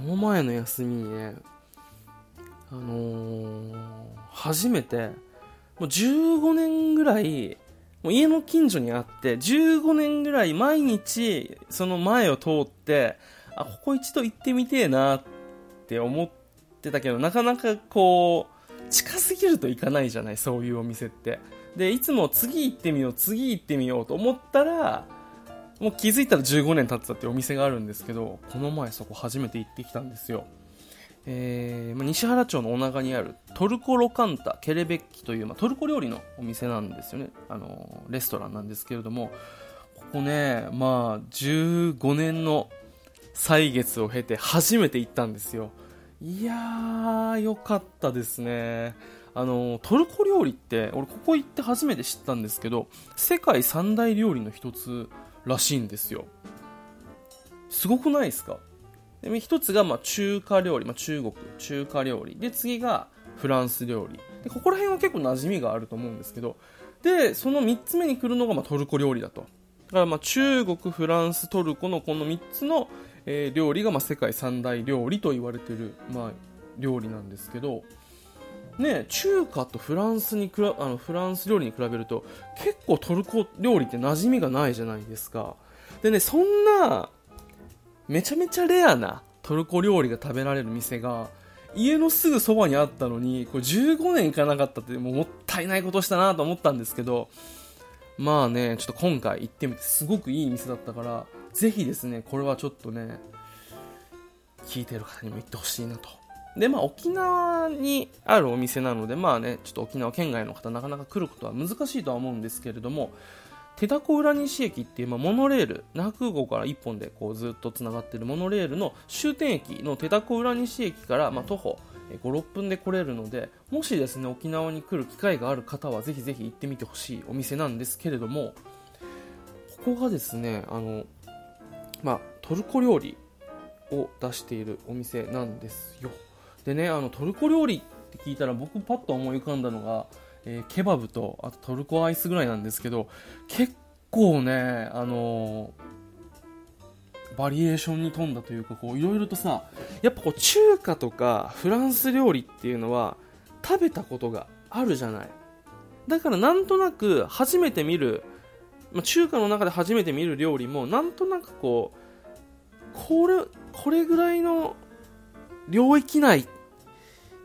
この前の休みにねあのー、初めてもう15年ぐらいもう家の近所にあって15年ぐらい毎日その前を通ってあここ一度行ってみてえなって思ってたけどなかなかこう近すぎると行かないじゃないそういうお店って。でいつも次行ってみよう次行ってみようと思ったらもう気づいたら15年経ってたっていうお店があるんですけどこの前そこ初めて行ってきたんですよ。えーま、西原町の女川にあるトルコロカンタケレベッキという、まあ、トルコ料理のお店なんですよね。あのレストランなんですけれどもここねまあ15年の歳月を経て初めて行ったんですよ。いやーよかったですね。あのトルコ料理って俺ここ行って初めて知ったんですけど世界三大料理の一つらしいんですよ。すごくないですか？で一つがま中華料理、まあ、中国中華料理。で次がフランス料理。でここら辺は結構馴染みがあると思うんですけど。でその3つ目に来るのがまトルコ料理だと。だからま中国フランストルコのこの3つの、え、料理がま世界三大料理と言われてる、まあ、料理なんですけど。ね、中華とフランスにくらあのフランス料理に比べると結構トルコ料理って馴染みがないじゃないですか。でねそんなめちゃめちゃレアなトルコ料理が食べられる店が家のすぐそばにあったのにこれ15年行かなかったってもうもったいないことしたなと思ったんですけどまあねちょっと今回行ってみてすごくいい店だったからぜひですねこれはちょっとね聞いてる方にも行ってほしいなとでまあ沖縄にあるお店なのでまあねちょっと沖縄県外の方なかなか来ることは難しいとは思うんですけれども手だこ浦西駅っていう、まあ、モノレール那覇空港から1本でこうずっとつながっているモノレールの終点駅の手だこ浦西駅から、まあ、徒歩56分で来れるのでもしですね沖縄に来る機会がある方はぜひぜひ行ってみてほしいお店なんですけれどもここがですねあの、まあ、トルコ料理を出しているお店なんですよ。でねあのトルコ料理って聞いたら僕パッと思い浮かんだのがえー、ケバブとあとトルコアイスぐらいなんですけど結構ねあのー、バリエーションに富んだというかこういろいろとさやっぱこう中華とかフランス料理っていうのは食べたことがあるじゃない。だからなんとなく初めて見る、まあ、中華の中で初めて見る料理もなんとなくこうこれこれぐらいの領域内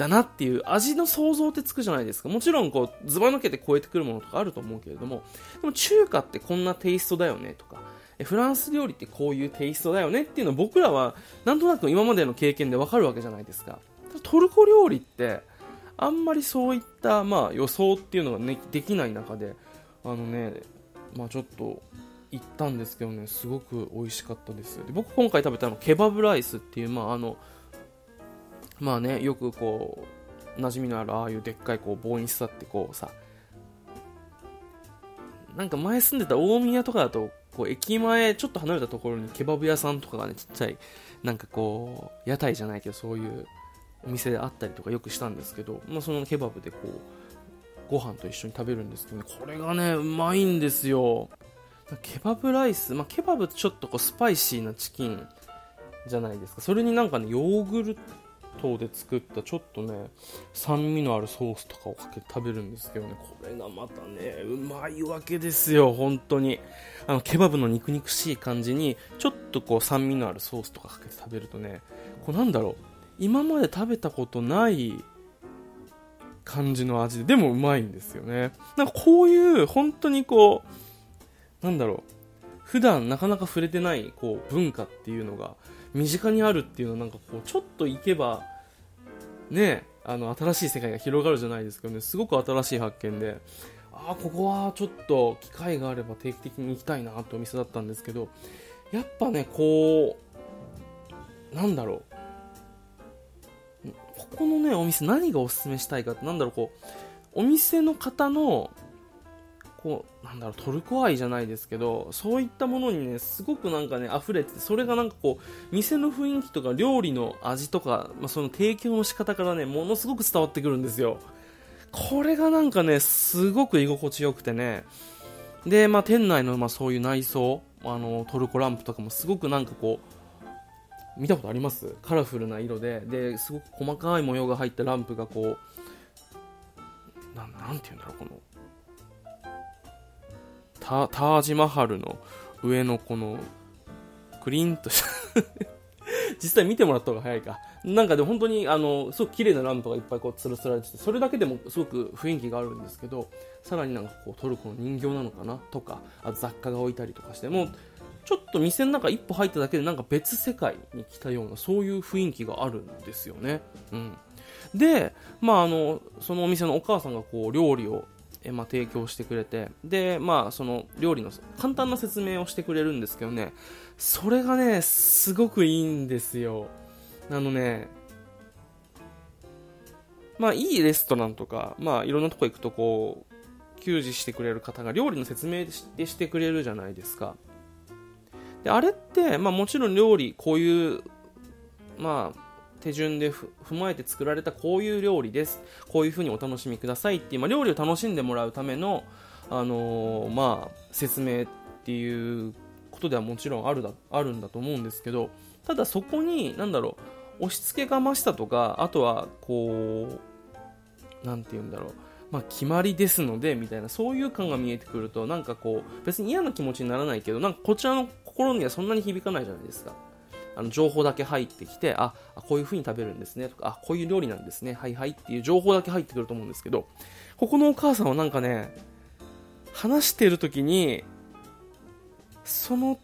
だなっていう味の想像ってつくじゃないですか。もちろんこう、ズバ抜けて超えてくるものとかあると思うけれども、でも中華ってこんなテイストだよねとか、フランス料理ってこういうテイストだよねっていうのを僕らはなんとなく今までの経験でわかるわけじゃないですか。トルコ料理ってあんまりそういったまあ予想っていうのが、ね、できない中で、あのね、まあちょっと行ったんですけどね、すごく美味しかったです。で僕今回食べたのケバブライスっていう、まああの、まあねよくこう馴染みのあるああいうでっかいこう棒に刺さってこうさなんか前住んでた大宮とかだとこう駅前ちょっと離れたところにケバブ屋さんとかがねちっちゃいなんかこう屋台じゃないけどそういうお店であったりとかよくしたんですけど、まあ、そのケバブでこうご飯と一緒に食べるんですけど、ね、これがねうまいんですよ。ケバブライス、まあ、ケバブちょっとこうスパイシーなチキンじゃないですか。それになんかねヨーグル糖で作ったちょっとね酸味のあるソースとかをかけて食べるんですけどねこれがまたねうまいわけですよ本当に。あのケバブの肉肉しい感じにちょっとこう酸味のあるソースとかかけて食べるとねこうなんだろう今まで食べたことない感じの味ででもうまいんですよね。なんかこういう本当にこうなんだろう普段なかなか触れてないこう文化っていうのが身近にあるっていうのはなんかこうちょっと行けばねあの新しい世界が広がるじゃないですかね。すごく新しい発見で。ああここはちょっと機会があれば定期的に行きたいなってお店だったんですけどやっぱねこうなんだろう。ここのねお店何がおすすめしたいかってなんだろうこうお店の方のこうなんだろうトルコ愛じゃないですけどそういったものにねすごくなんかね溢れててそれがなんかこう店の雰囲気とか料理の味とか、まあ、その提供の仕方からねものすごく伝わってくるんですよ。これがなんかねすごく居心地よくてね。で、まあ、店内のまあそういう内装あのトルコランプとかもすごくなんかこう見たことあります？カラフルな色で。ですごく細かい模様が入ったランプがこうななんて言うんだろうこのタージマハルの上のこのクリーンとした 実際見てもらった方が早いかなんかでも本当にあのすごく綺麗なランプがいっぱいこう吊るされててそれだけでもすごく雰囲気があるんですけどさらになんかこうトルコの人形なのかなとかあと雑貨が置いたりとかしてもちょっと店の中一歩入っただけでなんか別世界に来たようなそういう雰囲気があるんですよね。うん、で、まあ、あのそのお店のお母さんがこう料理をえまあ、提供してくれてで、まあ、その料理の簡単な説明をしてくれるんですけどねそれがねすごくいいんですよあのねまあいいレストランとか、まあいろんなとこ行くとこう、給仕してくれる方が料理の説明でしてくれるじゃないですか。で、あれって、まあもちろん料理、こういう、まあ、手順で踏まえて作られたこういう料理です。こういう風にお楽しみくださいっていう、まあ、料理を楽しんでもらうための、あのー、まあ、説明っていうことではもちろんあるだあるんだと思うんですけど、ただそこに、なんだろう、押し付けがましたとか、あとは、こう、なんて言うんだろう、まあ、決まりですので、みたいな、そういう感が見えてくると、なんかこう、別に嫌な気持ちにならないけど、なんかこちらの心にはそんなに響かないじゃないですか。あの情報だけ入ってきて、あ、こういう風に食べるんですねとか、あ、こういう料理なんですね、はいはいっていう情報だけ入ってくると思うんですけど、ここのお母さんはなんかね、話してる時に、その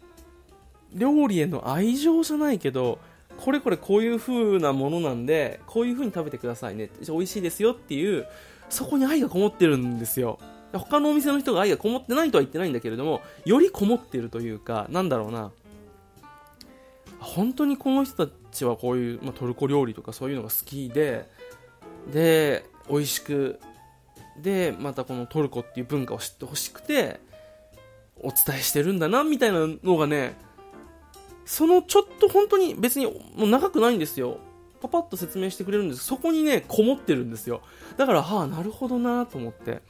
料理への愛情じゃないけど、これこれこういう風なものなんで、こういう風に食べてくださいね。美味しいですよっていう、そこに愛がこもってるんですよ。他のお店の人が愛がこもってないとは言ってないんだけれども、よりこもってるというか、なんだろうな。本当にこの人たちはこういう、まあ、トルコ料理とかそういうのが好きで、で、美味しく、で、またこのトルコっていう文化を知ってほしくて、お伝えしてるんだな、みたいなのがね、そのちょっと本当に別にもう長くないんですよ。パパッと説明してくれるんですそこにね、こもってるんですよ。だから、はあ、なるほどなと思って、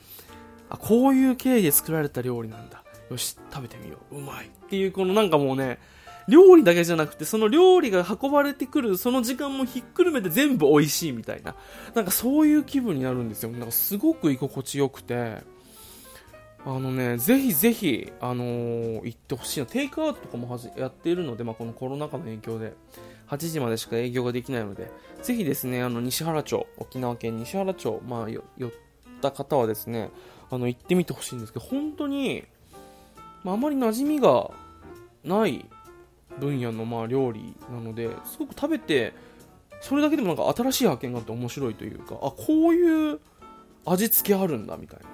あ、こういう経緯で作られた料理なんだ。よし、食べてみよう。うまい。っていう、このなんかもうね、料理だけじゃなくて、その料理が運ばれてくる、その時間もひっくるめて全部美味しいみたいな。なんかそういう気分になるんですよ。なんかすごく居心地よくて。あのね、ぜひぜひ、あのー、行ってほしいな。テイクアウトとかもはじやっているので、まあ、このコロナ禍の影響で、8時までしか営業ができないので、ぜひですね、あの、西原町、沖縄県西原町、まあ、寄った方はですね、あの、行ってみてほしいんですけど、本当に、まあ、あまり馴染みがない分野の、まあ、料理なので、すごく食べて、それだけでもなんか新しい発見があって面白いというか、あ、こういう味付けあるんだ、みたいな。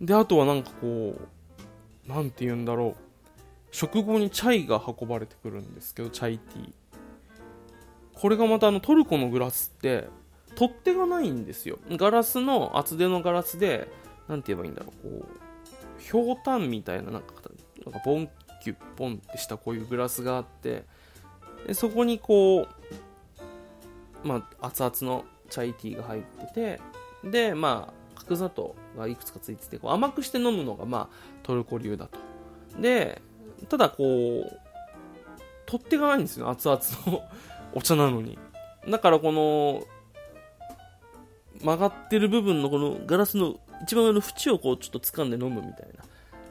で、あとはなんかこう、なんて言うんだろう。食後にチャイが運ばれてくるんですけど、チャイティー。これがまたあのトルコのグラスって、取っ手がないんですよ。ガラスの、厚手のガラスで、なんて言えばいいんだろう、こう、ひょうたんみたいな、なんか、なんかボンキュッポンってしたこういうグラスがあって、でそこにこう、まあ、熱々のチャイティーが入ってて、で、まあ、角砂糖がいくつかついててこう甘くして飲むのが、まあ、トルコ流だと。でただこう取っ手がないんですよ熱々のお茶なのに。だからこの曲がってる部分のこのガラスの一番上の縁をこうちょっと掴んで飲むみたいな。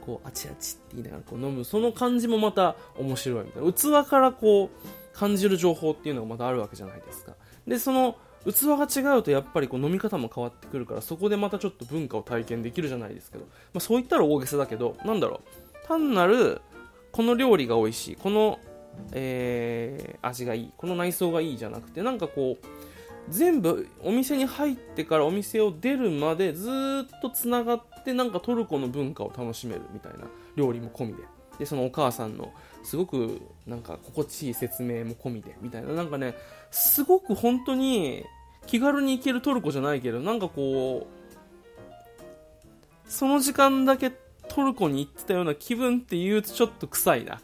こうあちあちって言いながらこう飲むその感じもまた面白いみたいな。器からこう感じる情報っていうのがまたあるわけじゃないですか。でその器が違うとやっぱりこう飲み方も変わってくるからそこでまたちょっと文化を体験できるじゃないですけど、まあ、そう言ったら大げさだけどなんだろう。単なるこの料理が美味しいこの、えー、味がいいこの内装がいいじゃなくてなんかこう全部お店に入ってからお店を出るまでずっとつながってなんかトルコの文化を楽しめるみたいな料理も込みででそのお母さんのすごくなんか心地いい説明も込みでみたいななんかねすごく本当に気軽に行けるトルコじゃないけど、なんかこう、その時間だけトルコに行ってたような気分って言うとちょっと臭いな。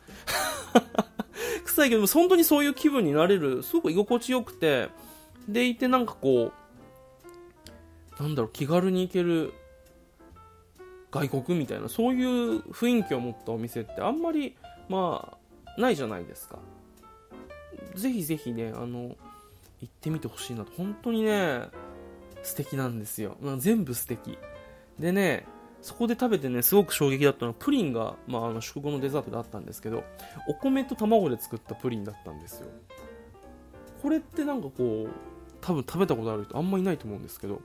臭いけど、本当にそういう気分になれる、すごく居心地よくて、でいてなんかこう、なんだろう、気軽に行ける外国みたいな、そういう雰囲気を持ったお店ってあんまり、まあ、ないじゃないですか。ぜひぜひね、あの、行ってみてほしいなと。本当にね、素敵なんですよ。全部素敵。でね、そこで食べてね、すごく衝撃だったのは、プリンが、まあ、あの、食後のデザートであったんですけど、お米と卵で作ったプリンだったんですよ。これってなんかこう、多分食べたことある人あんまいないと思うんですけど、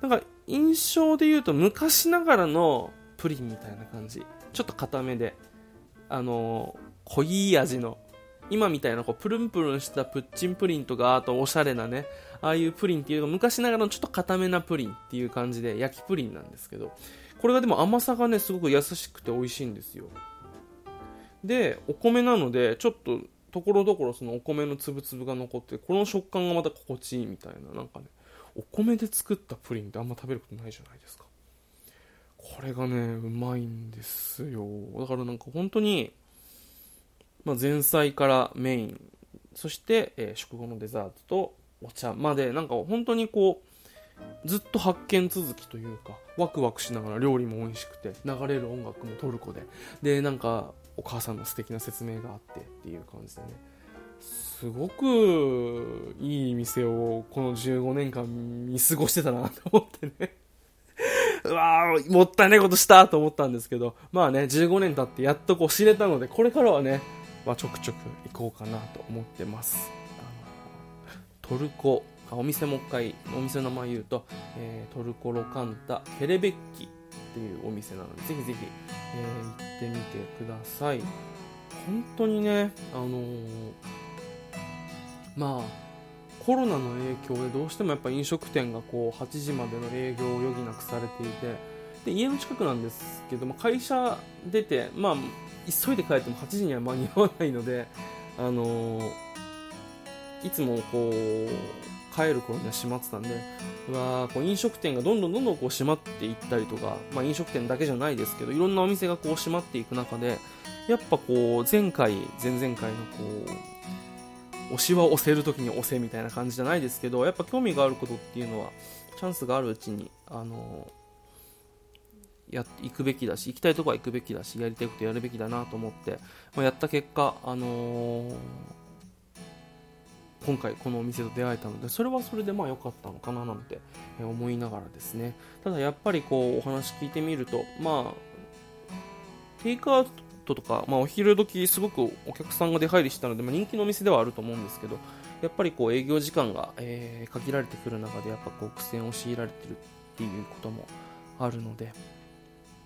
なんか印象で言うと昔ながらのプリンみたいな感じ。ちょっと固めで、あのー、濃い味の、今みたいなこうプルンプルンしたプッチンプリンとか、あとおしゃれなね、ああいうプリンっていうのが昔ながらのちょっと固めなプリンっていう感じで焼きプリンなんですけど、これがでも甘さがね、すごく優しくて美味しいんですよ。で、お米なので、ちょっとところどころそのお米の粒々が残って、この食感がまた心地いいみたいな、なんかね、お米で作ったプリンってあんま食べることないじゃないですか。これがね、うまいんですよ。だからなんか本当に、まあ、前菜からメイン、そして、えー、食後のデザートとお茶まで、なんか本当にこう、ずっと発見続きというか、ワクワクしながら料理も美味しくて、流れる音楽もトルコで、で、なんか、お母さんの素敵な説明があってっていう感じでね、すごくいい店をこの15年間見過ごしてたなと思ってね。うわー、もったいないことしたと思ったんですけど、まあね、15年経ってやっとこう知れたので、これからはね、まあ、ちょくちょく行こうかなと思ってます。あのトルコ、お店もう一回、お店の名前言うと、えー、トルコロカンタケレベッキ。っていうお店なので、ぜひぜひ、えー、行ってみてください。本当にね、あのー、まあ、コロナの影響でどうしてもやっぱ飲食店がこう8時までの営業を余儀なくされていてで家の近くなんですけども会社出て、まあ、急いで帰っても8時には間に合わないので、あのー、いつもこう帰る頃には閉まってたんでうわこう飲食店がどんどんどんどんこう閉まっていったりとか、まあ、飲食店だけじゃないですけどいろんなお店がこう閉まっていく中でやっぱこう前回前々回のこう推しは押せるときに押せみたいな感じじゃないですけどやっぱ興味があることっていうのはチャンスがあるうちにあのや行くべきだし行きたいとこは行くべきだしやりたいことやるべきだなと思って、まあ、やった結果、あのー、今回このお店と出会えたのでそれはそれでまあ良かったのかななんて思いながらですね。ただやっぱりこうお話聞いてみるとまあテイクアウトとか、まあ、お昼時すごくお客さんが出入りしたので、まあ、人気のお店ではあると思うんですけどやっぱりこう営業時間が、えー、限られてくる中でやっぱこう苦戦を強いられてるっていうこともあるので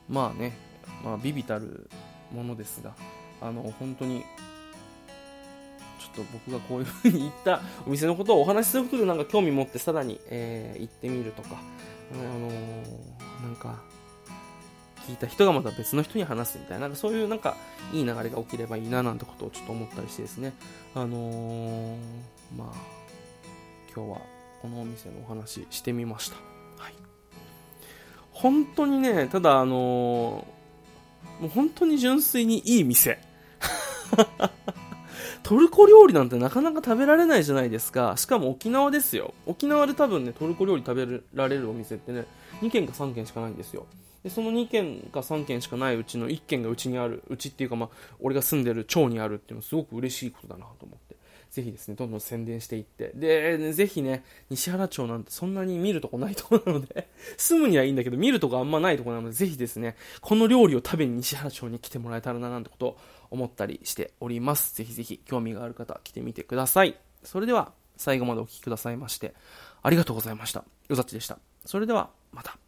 まあね、まあ、ビビたるものですがあの本当にと僕がこういう風に言ったお店のことをお話しすることでなんか興味持ってさらに、えー、行ってみるとか、あのー、なんか聞いた人がまた別の人に話すみたいな、なんかそういうなんかいい流れが起きればいいななんてことをちょっと思ったりしてですね、あのー、まあ、今日はこのお店のお話してみました。はい。本当にね、ただあのー、もう本当に純粋にいい店。トルコ料理なんてなかなか食べられないじゃないですか。しかも沖縄ですよ。沖縄で多分ね、トルコ料理食べられるお店ってね、2軒か3軒しかないんですよ。でその2軒か3軒しかないうちの1軒がうちにあるうちっていうか、まあ、俺が住んでる町にあるっていうのはすごく嬉しいことだなと思ってぜひですねどんどん宣伝していってで、ね、ぜひね西原町なんてそんなに見るとこないとこなので 住むにはいいんだけど見るとこあんまないとこなのでぜひですねこの料理を食べに西原町に来てもらえたらななんてこと思ったりしております。ぜひぜひ興味がある方来てみてください。それでは最後までお聴きくださいましてありがとうございました。よざっちでした。それではまた。